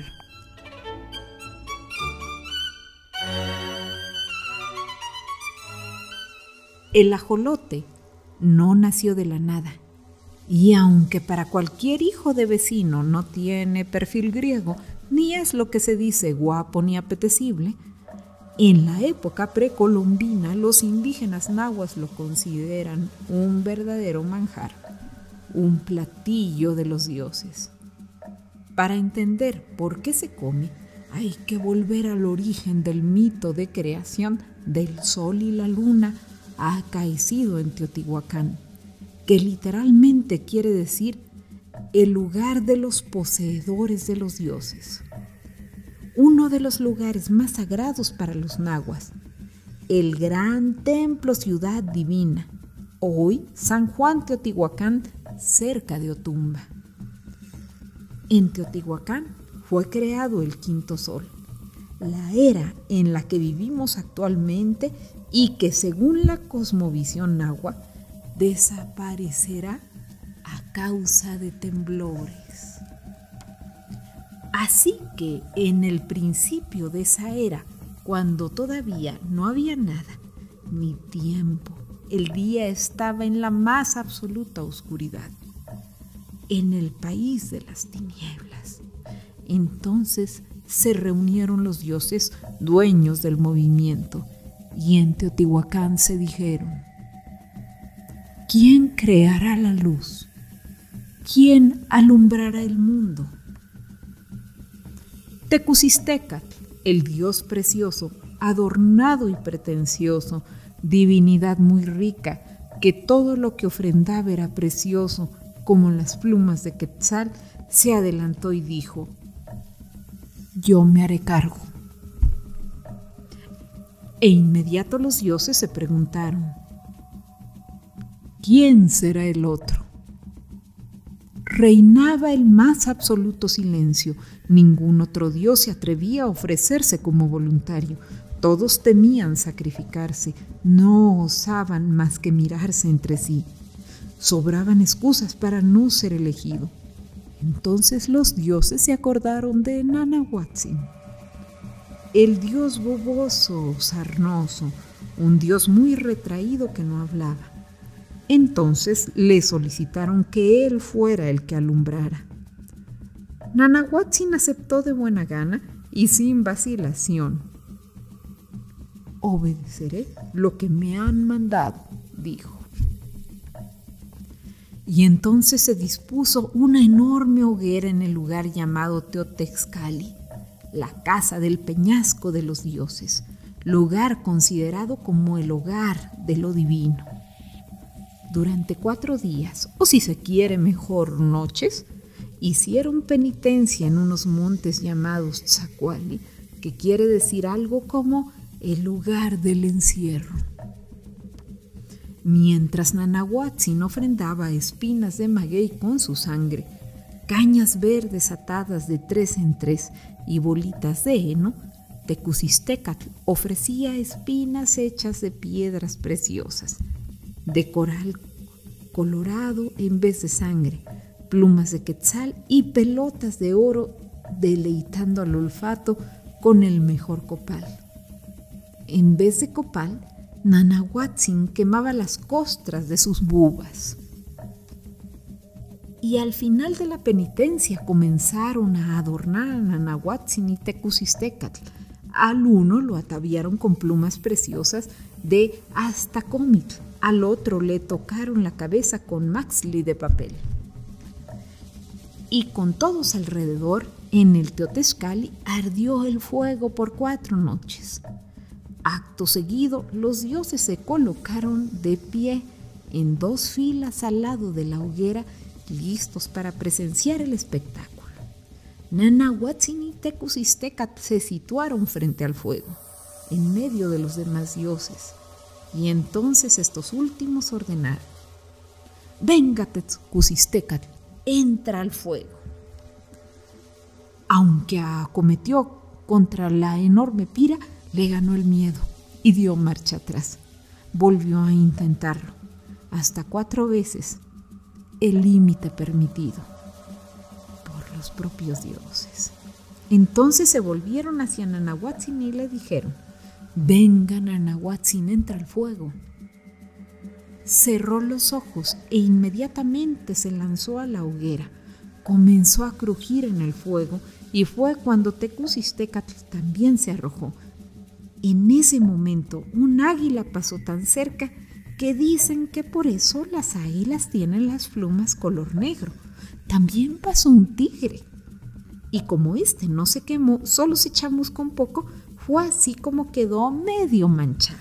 El ajolote no nació de la nada, y aunque para cualquier hijo de vecino no tiene perfil griego, ni es lo que se dice guapo ni apetecible, en la época precolombina los indígenas nahuas lo consideran un verdadero manjar, un platillo de los dioses. Para entender por qué se come, hay que volver al origen del mito de creación del sol y la luna acaecido en Teotihuacán, que literalmente quiere decir el lugar de los poseedores de los dioses uno de los lugares más sagrados para los nahuas, el gran templo ciudad divina, hoy San Juan Teotihuacán, cerca de Otumba. En Teotihuacán fue creado el quinto sol, la era en la que vivimos actualmente y que según la cosmovisión nahua desaparecerá a causa de temblores. Así que en el principio de esa era, cuando todavía no había nada, ni tiempo, el día estaba en la más absoluta oscuridad, en el país de las tinieblas. Entonces se reunieron los dioses dueños del movimiento y en Teotihuacán se dijeron, ¿quién creará la luz? ¿Quién alumbrará el mundo? Tecusistecat, el dios precioso, adornado y pretencioso, divinidad muy rica, que todo lo que ofrendaba era precioso, como las plumas de Quetzal, se adelantó y dijo, yo me haré cargo. E inmediato los dioses se preguntaron, ¿quién será el otro? Reinaba el más absoluto silencio, Ningún otro dios se atrevía a ofrecerse como voluntario. Todos temían sacrificarse, no osaban más que mirarse entre sí. Sobraban excusas para no ser elegido. Entonces los dioses se acordaron de Nanahuatzin, el dios boboso, sarnoso, un dios muy retraído que no hablaba. Entonces le solicitaron que él fuera el que alumbrara. Nanahuatzin aceptó de buena gana y sin vacilación. Obedeceré lo que me han mandado, dijo. Y entonces se dispuso una enorme hoguera en el lugar llamado Teotexcali, la casa del peñasco de los dioses, lugar considerado como el hogar de lo divino. Durante cuatro días, o si se quiere mejor noches, hicieron penitencia en unos montes llamados Tzacuali, que quiere decir algo como el lugar del encierro. Mientras Nanahuatzin ofrendaba espinas de maguey con su sangre, cañas verdes atadas de tres en tres y bolitas de heno, Tecusistecatl ofrecía espinas hechas de piedras preciosas, de coral colorado en vez de sangre, plumas de quetzal y pelotas de oro, deleitando al olfato con el mejor copal. En vez de copal, Nanahuatzin quemaba las costras de sus bubas. Y al final de la penitencia comenzaron a adornar a Nanahuatzin y Tecusistecatl. Al uno lo ataviaron con plumas preciosas de Astacomitl, al otro le tocaron la cabeza con maxli de papel. Y con todos alrededor, en el Teotescali ardió el fuego por cuatro noches. Acto seguido, los dioses se colocaron de pie en dos filas al lado de la hoguera, listos para presenciar el espectáculo. Nanahuatzin y Tecusistecat se situaron frente al fuego, en medio de los demás dioses, y entonces estos últimos ordenaron: Venga, Tecusistecat, entra al fuego. Aunque acometió contra la enorme pira, le ganó el miedo y dio marcha atrás. Volvió a intentarlo, hasta cuatro veces, el límite permitido por los propios dioses. Entonces se volvieron hacia Nanahuatzin y le dijeron, venga Nanahuatzin, entra al fuego. Cerró los ojos e inmediatamente se lanzó a la hoguera. Comenzó a crujir en el fuego y fue cuando Tecusistecatl también se arrojó en ese momento, un águila pasó tan cerca que dicen que por eso las águilas tienen las plumas color negro. También pasó un tigre. Y como este no se quemó, solo se echamos con poco, fue así como quedó medio manchado.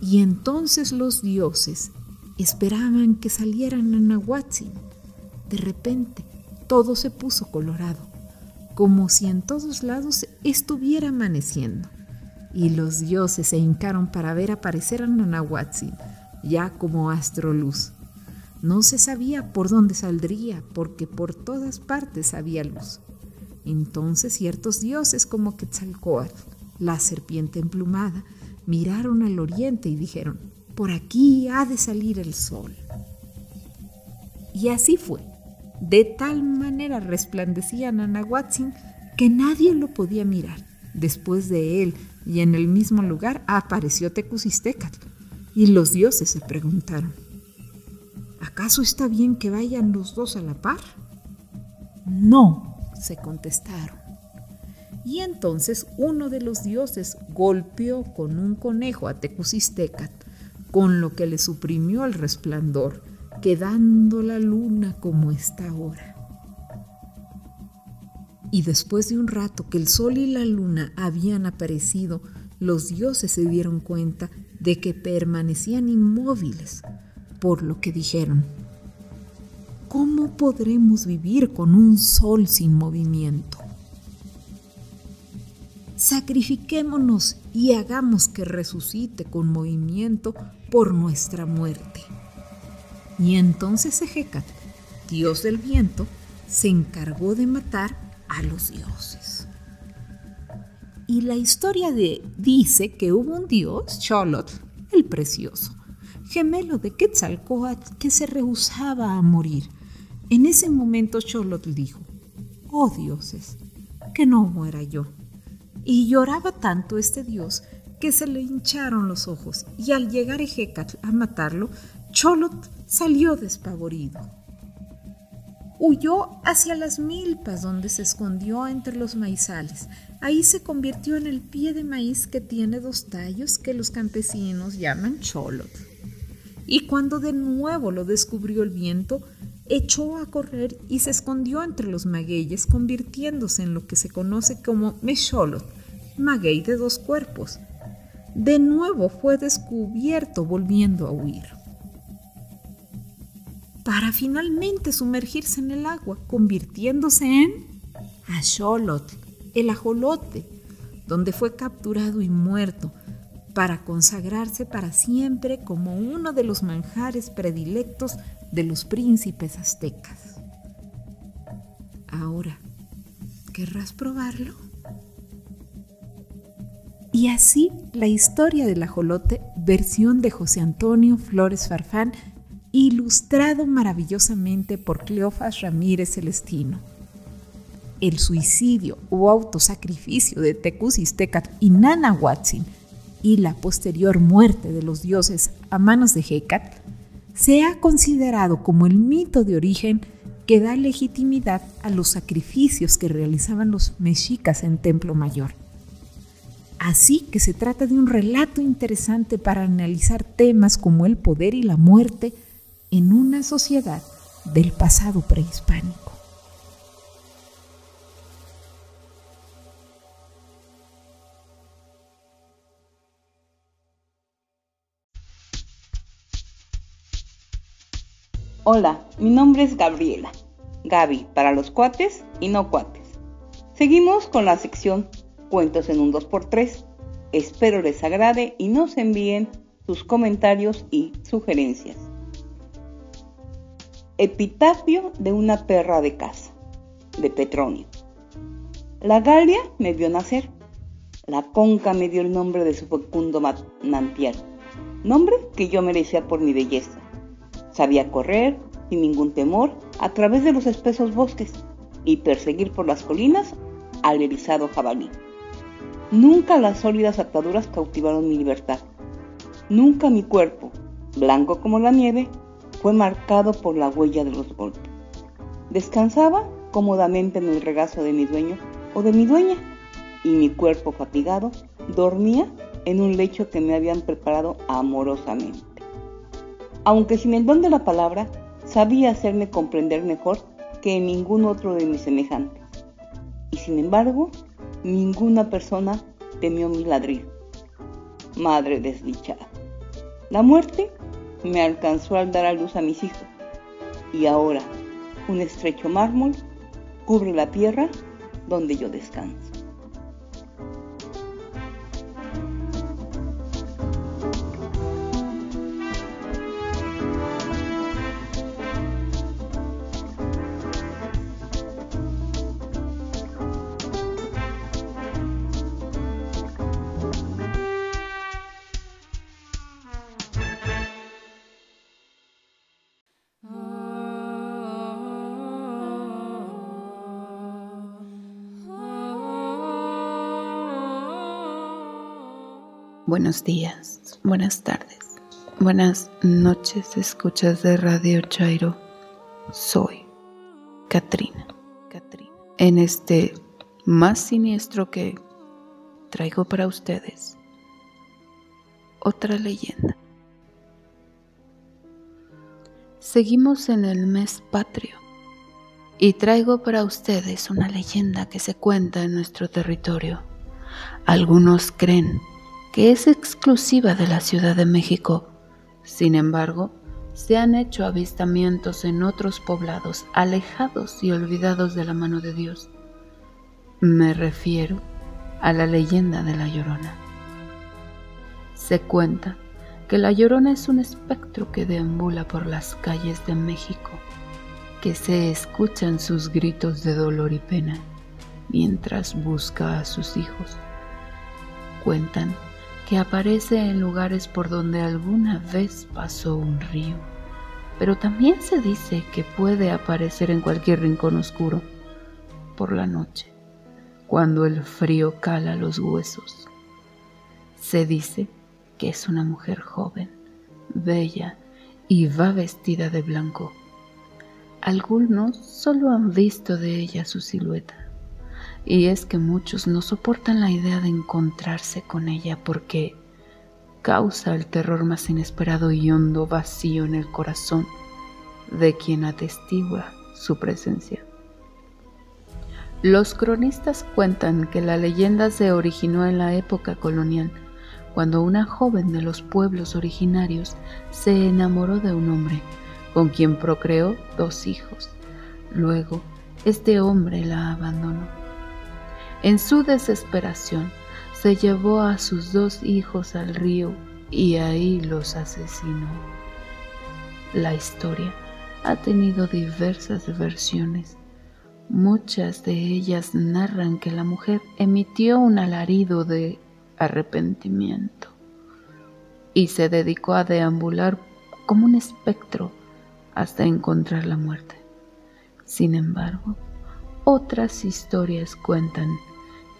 Y entonces los dioses esperaban que salieran a Nahuatzin. De repente, todo se puso colorado como si en todos lados estuviera amaneciendo. Y los dioses se hincaron para ver aparecer a Nanahuatzin, ya como astroluz. No se sabía por dónde saldría, porque por todas partes había luz. Entonces ciertos dioses como Quetzalcoatl, la serpiente emplumada, miraron al oriente y dijeron, por aquí ha de salir el sol. Y así fue. De tal manera resplandecía Nanahuatzin que nadie lo podía mirar. Después de él y en el mismo lugar apareció Tecusistecatl y los dioses se preguntaron, ¿acaso está bien que vayan los dos a la par? No, se contestaron. Y entonces uno de los dioses golpeó con un conejo a Tecusistecatl, con lo que le suprimió el resplandor quedando la luna como está ahora. Y después de un rato que el sol y la luna habían aparecido, los dioses se dieron cuenta de que permanecían inmóviles, por lo que dijeron, ¿cómo podremos vivir con un sol sin movimiento? Sacrifiquémonos y hagamos que resucite con movimiento por nuestra muerte. Y entonces Ejecat, dios del viento, se encargó de matar a los dioses. Y la historia de, dice que hubo un dios, Cholot, el precioso, gemelo de Quetzalcoatl, que se rehusaba a morir. En ese momento Cholot dijo, oh dioses, que no muera yo. Y lloraba tanto este dios que se le hincharon los ojos, y al llegar Ejecatl a matarlo, Cholot salió despavorido. Huyó hacia las milpas donde se escondió entre los maizales. Ahí se convirtió en el pie de maíz que tiene dos tallos que los campesinos llaman cholot. Y cuando de nuevo lo descubrió el viento, echó a correr y se escondió entre los magueyes, convirtiéndose en lo que se conoce como mecholot, maguey de dos cuerpos. De nuevo fue descubierto volviendo a huir para finalmente sumergirse en el agua, convirtiéndose en Asholot, el ajolote, donde fue capturado y muerto para consagrarse para siempre como uno de los manjares predilectos de los príncipes aztecas. Ahora, ¿querrás probarlo? Y así la historia del ajolote, versión de José Antonio Flores Farfán, ilustrado maravillosamente por Cleofas Ramírez Celestino. El suicidio o autosacrificio de Tecusistecat y Nanahuatzin y la posterior muerte de los dioses a manos de Hecat se ha considerado como el mito de origen que da legitimidad a los sacrificios que realizaban los mexicas en Templo Mayor. Así que se trata de un relato interesante para analizar temas como el poder y la muerte en una sociedad del pasado prehispánico. Hola, mi nombre es Gabriela. Gaby para los cuates y no cuates. Seguimos con la sección Cuentos en un 2x3. Espero les agrade y nos envíen sus comentarios y sugerencias. Epitafio de una perra de casa, de Petronio. La Galia me vio nacer. La conca me dio el nombre de su fecundo manantial, nombre que yo merecía por mi belleza. Sabía correr sin ningún temor a través de los espesos bosques y perseguir por las colinas al erizado jabalí. Nunca las sólidas ataduras cautivaron mi libertad. Nunca mi cuerpo, blanco como la nieve, fue marcado por la huella de los golpes. Descansaba cómodamente en el regazo de mi dueño o de mi dueña, y mi cuerpo fatigado dormía en un lecho que me habían preparado amorosamente. Aunque sin el don de la palabra, sabía hacerme comprender mejor que ningún otro de mis semejantes. Y sin embargo, ninguna persona temió mi ladrido. Madre desdichada. La muerte me alcanzó al dar a luz a mis hijos. Y ahora un estrecho mármol cubre la tierra donde yo descanso. Buenos días, buenas tardes, buenas noches, escuchas de Radio Chairo. Soy Katrina. Katrina. En este más siniestro que traigo para ustedes otra leyenda. Seguimos en el mes patrio y traigo para ustedes una leyenda que se cuenta en nuestro territorio. Algunos creen que es exclusiva de la Ciudad de México. Sin embargo, se han hecho avistamientos en otros poblados alejados y olvidados de la mano de Dios. Me refiero a la leyenda de la Llorona. Se cuenta que la Llorona es un espectro que deambula por las calles de México, que se escuchan sus gritos de dolor y pena mientras busca a sus hijos. Cuentan que aparece en lugares por donde alguna vez pasó un río, pero también se dice que puede aparecer en cualquier rincón oscuro por la noche, cuando el frío cala los huesos. Se dice que es una mujer joven, bella y va vestida de blanco. Algunos solo han visto de ella su silueta y es que muchos no soportan la idea de encontrarse con ella porque causa el terror más inesperado y hondo vacío en el corazón de quien atestigua su presencia. Los cronistas cuentan que la leyenda se originó en la época colonial, cuando una joven de los pueblos originarios se enamoró de un hombre, con quien procreó dos hijos. Luego, este hombre la abandonó. En su desesperación, se llevó a sus dos hijos al río y ahí los asesinó. La historia ha tenido diversas versiones. Muchas de ellas narran que la mujer emitió un alarido de arrepentimiento y se dedicó a deambular como un espectro hasta encontrar la muerte. Sin embargo, otras historias cuentan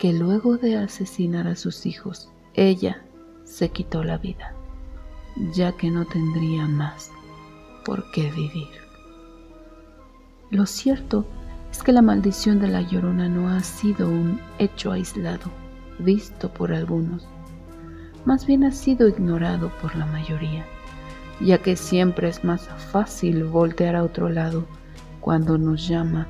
que luego de asesinar a sus hijos, ella se quitó la vida, ya que no tendría más por qué vivir. Lo cierto es que la maldición de la llorona no ha sido un hecho aislado, visto por algunos, más bien ha sido ignorado por la mayoría, ya que siempre es más fácil voltear a otro lado cuando nos llama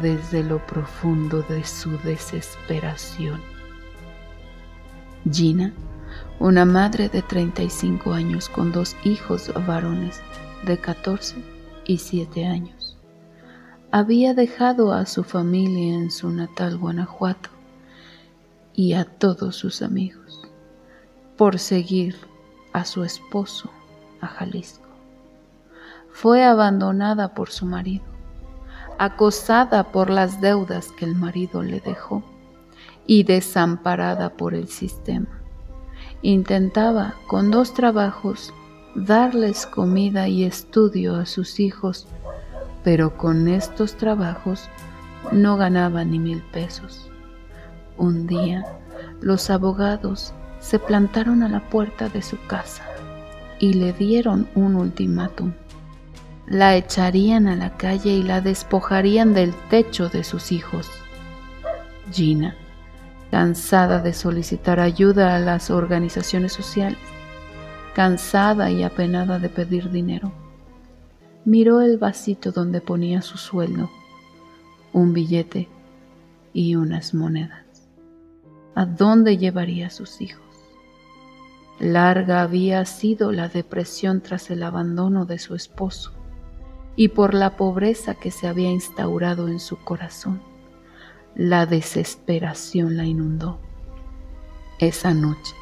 desde lo profundo de su desesperación. Gina, una madre de 35 años con dos hijos varones de 14 y 7 años, había dejado a su familia en su natal Guanajuato y a todos sus amigos por seguir a su esposo a Jalisco. Fue abandonada por su marido acosada por las deudas que el marido le dejó y desamparada por el sistema. Intentaba con dos trabajos darles comida y estudio a sus hijos, pero con estos trabajos no ganaba ni mil pesos. Un día los abogados se plantaron a la puerta de su casa y le dieron un ultimátum la echarían a la calle y la despojarían del techo de sus hijos. Gina, cansada de solicitar ayuda a las organizaciones sociales, cansada y apenada de pedir dinero, miró el vasito donde ponía su sueldo, un billete y unas monedas. ¿A dónde llevaría a sus hijos? Larga había sido la depresión tras el abandono de su esposo y por la pobreza que se había instaurado en su corazón. La desesperación la inundó. Esa noche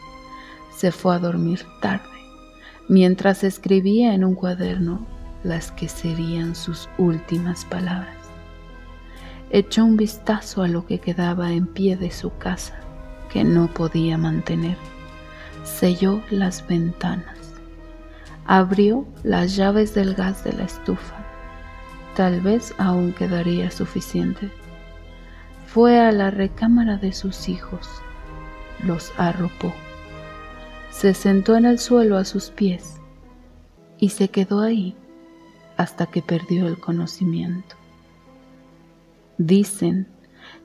se fue a dormir tarde, mientras escribía en un cuaderno las que serían sus últimas palabras. Echó un vistazo a lo que quedaba en pie de su casa, que no podía mantener. Selló las ventanas. Abrió las llaves del gas de la estufa Tal vez aún quedaría suficiente. Fue a la recámara de sus hijos, los arropó, se sentó en el suelo a sus pies y se quedó ahí hasta que perdió el conocimiento. Dicen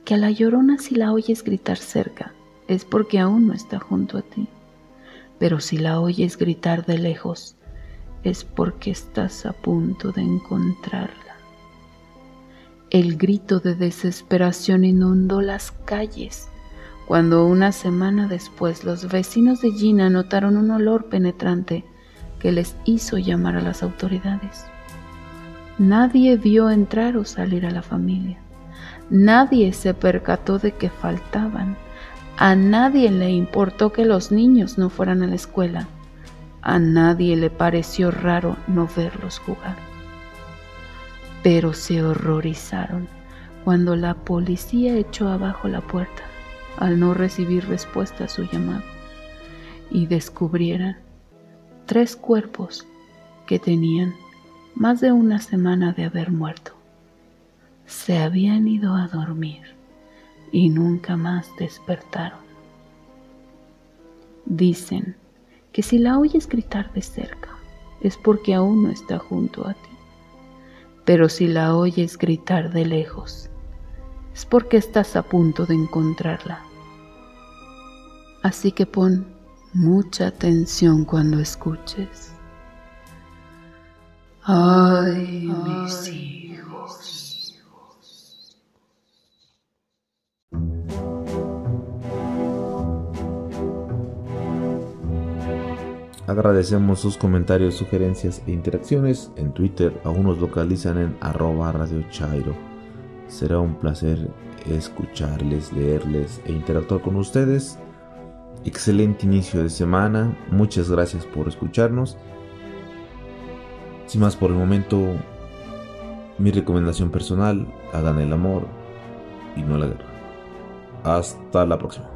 que a la llorona si la oyes gritar cerca es porque aún no está junto a ti, pero si la oyes gritar de lejos es porque estás a punto de encontrarla. El grito de desesperación inundó las calles cuando una semana después los vecinos de Gina notaron un olor penetrante que les hizo llamar a las autoridades. Nadie vio entrar o salir a la familia. Nadie se percató de que faltaban. A nadie le importó que los niños no fueran a la escuela. A nadie le pareció raro no verlos jugar pero se horrorizaron cuando la policía echó abajo la puerta al no recibir respuesta a su llamado y descubrieran tres cuerpos que tenían más de una semana de haber muerto. Se habían ido a dormir y nunca más despertaron. Dicen que si la oyes gritar de cerca es porque aún no está junto a ti pero si la oyes gritar de lejos, es porque estás a punto de encontrarla. Así que pon mucha atención cuando escuches. Ay, mis hijos. Agradecemos sus comentarios, sugerencias e interacciones. En Twitter aún nos localizan en arroba Radio Chairo. Será un placer escucharles, leerles e interactuar con ustedes. Excelente inicio de semana. Muchas gracias por escucharnos. Sin más por el momento, mi recomendación personal, hagan el amor y no la guerra. Hasta la próxima.